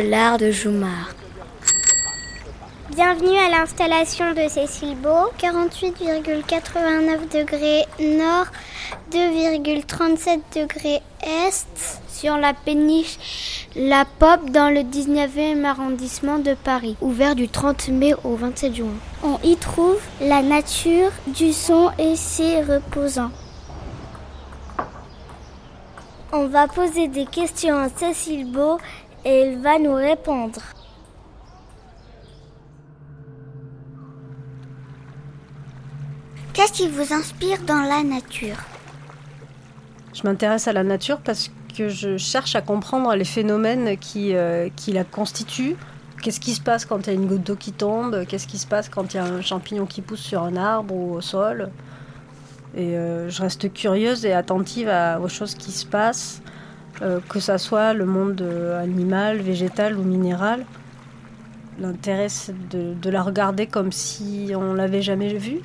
l'art de Joumar. Bienvenue à l'installation de Cécile Beau, 48,89 degrés nord, 2,37 degrés est, sur la péniche La Pop dans le 19e arrondissement de Paris, ouvert du 30 mai au 27 juin. On y trouve la nature, du son et c'est reposant. On va poser des questions à Cécile Beau et elle va nous répondre. Qu'est-ce qui vous inspire dans la nature? Je m'intéresse à la nature parce que je cherche à comprendre les phénomènes qui, euh, qui la constituent. Qu'est-ce qui se passe quand il y a une goutte d'eau qui tombe? Qu'est-ce qui se passe quand il y a un champignon qui pousse sur un arbre ou au sol? Et euh, je reste curieuse et attentive à, aux choses qui se passent, que ce soit le monde animal, végétal ou minéral. L'intérêt, c'est de, de la regarder comme si on l'avait jamais vue.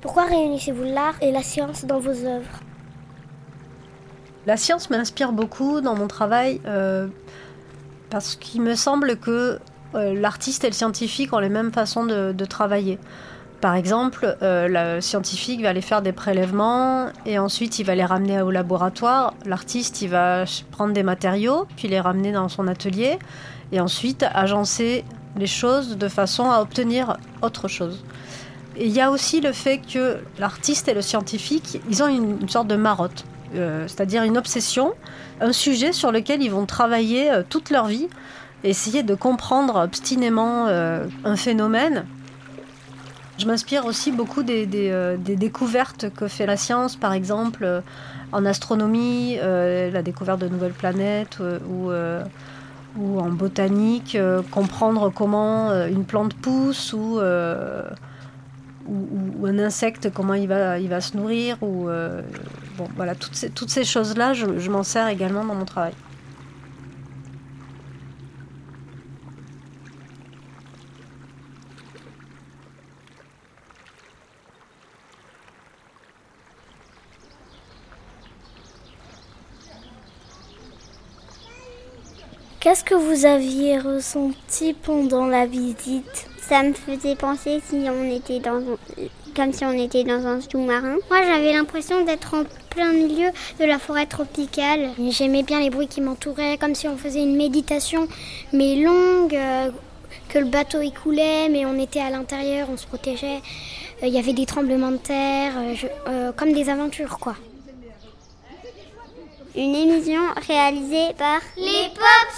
Pourquoi réunissez-vous l'art et la science dans vos œuvres? La science m'inspire beaucoup dans mon travail euh, parce qu'il me semble que euh, l'artiste et le scientifique ont les mêmes façons de, de travailler. Par exemple, euh, le scientifique va aller faire des prélèvements et ensuite il va les ramener au laboratoire. L'artiste, il va prendre des matériaux, puis les ramener dans son atelier et ensuite agencer les choses de façon à obtenir autre chose. Il y a aussi le fait que l'artiste et le scientifique, ils ont une, sorte de marotte, euh, c'est-à-dire une obsession, un sujet sur lequel ils vont travailler euh, toute leur vie, essayer de comprendre obstinément un phénomène. Je m'inspire aussi beaucoup euh, des, découvertes que fait la science, par exemple euh, en astronomie, la découverte de nouvelles planètes ou en botanique, euh, comprendre comment euh, une plante pousse ou, euh, un insecte, comment il va, se nourrir. Ou, bon, voilà, toutes ces, choses-là, je m'en sers également dans mon travail. Qu'est-ce que vous aviez ressenti pendant la visite? Ça me faisait penser si on était dans comme si on était dans un sous-marin. Moi, j'avais l'impression d'être en plein milieu de la forêt tropicale. J'aimais bien les bruits qui m'entouraient, comme si on faisait une méditation, mais longue, euh, que le bateau y coulait, mais on était à l'intérieur, on se protégeait. Il euh, y avait des tremblements de terre, euh, je, comme des aventures, quoi. Une émission réalisée par les Pop.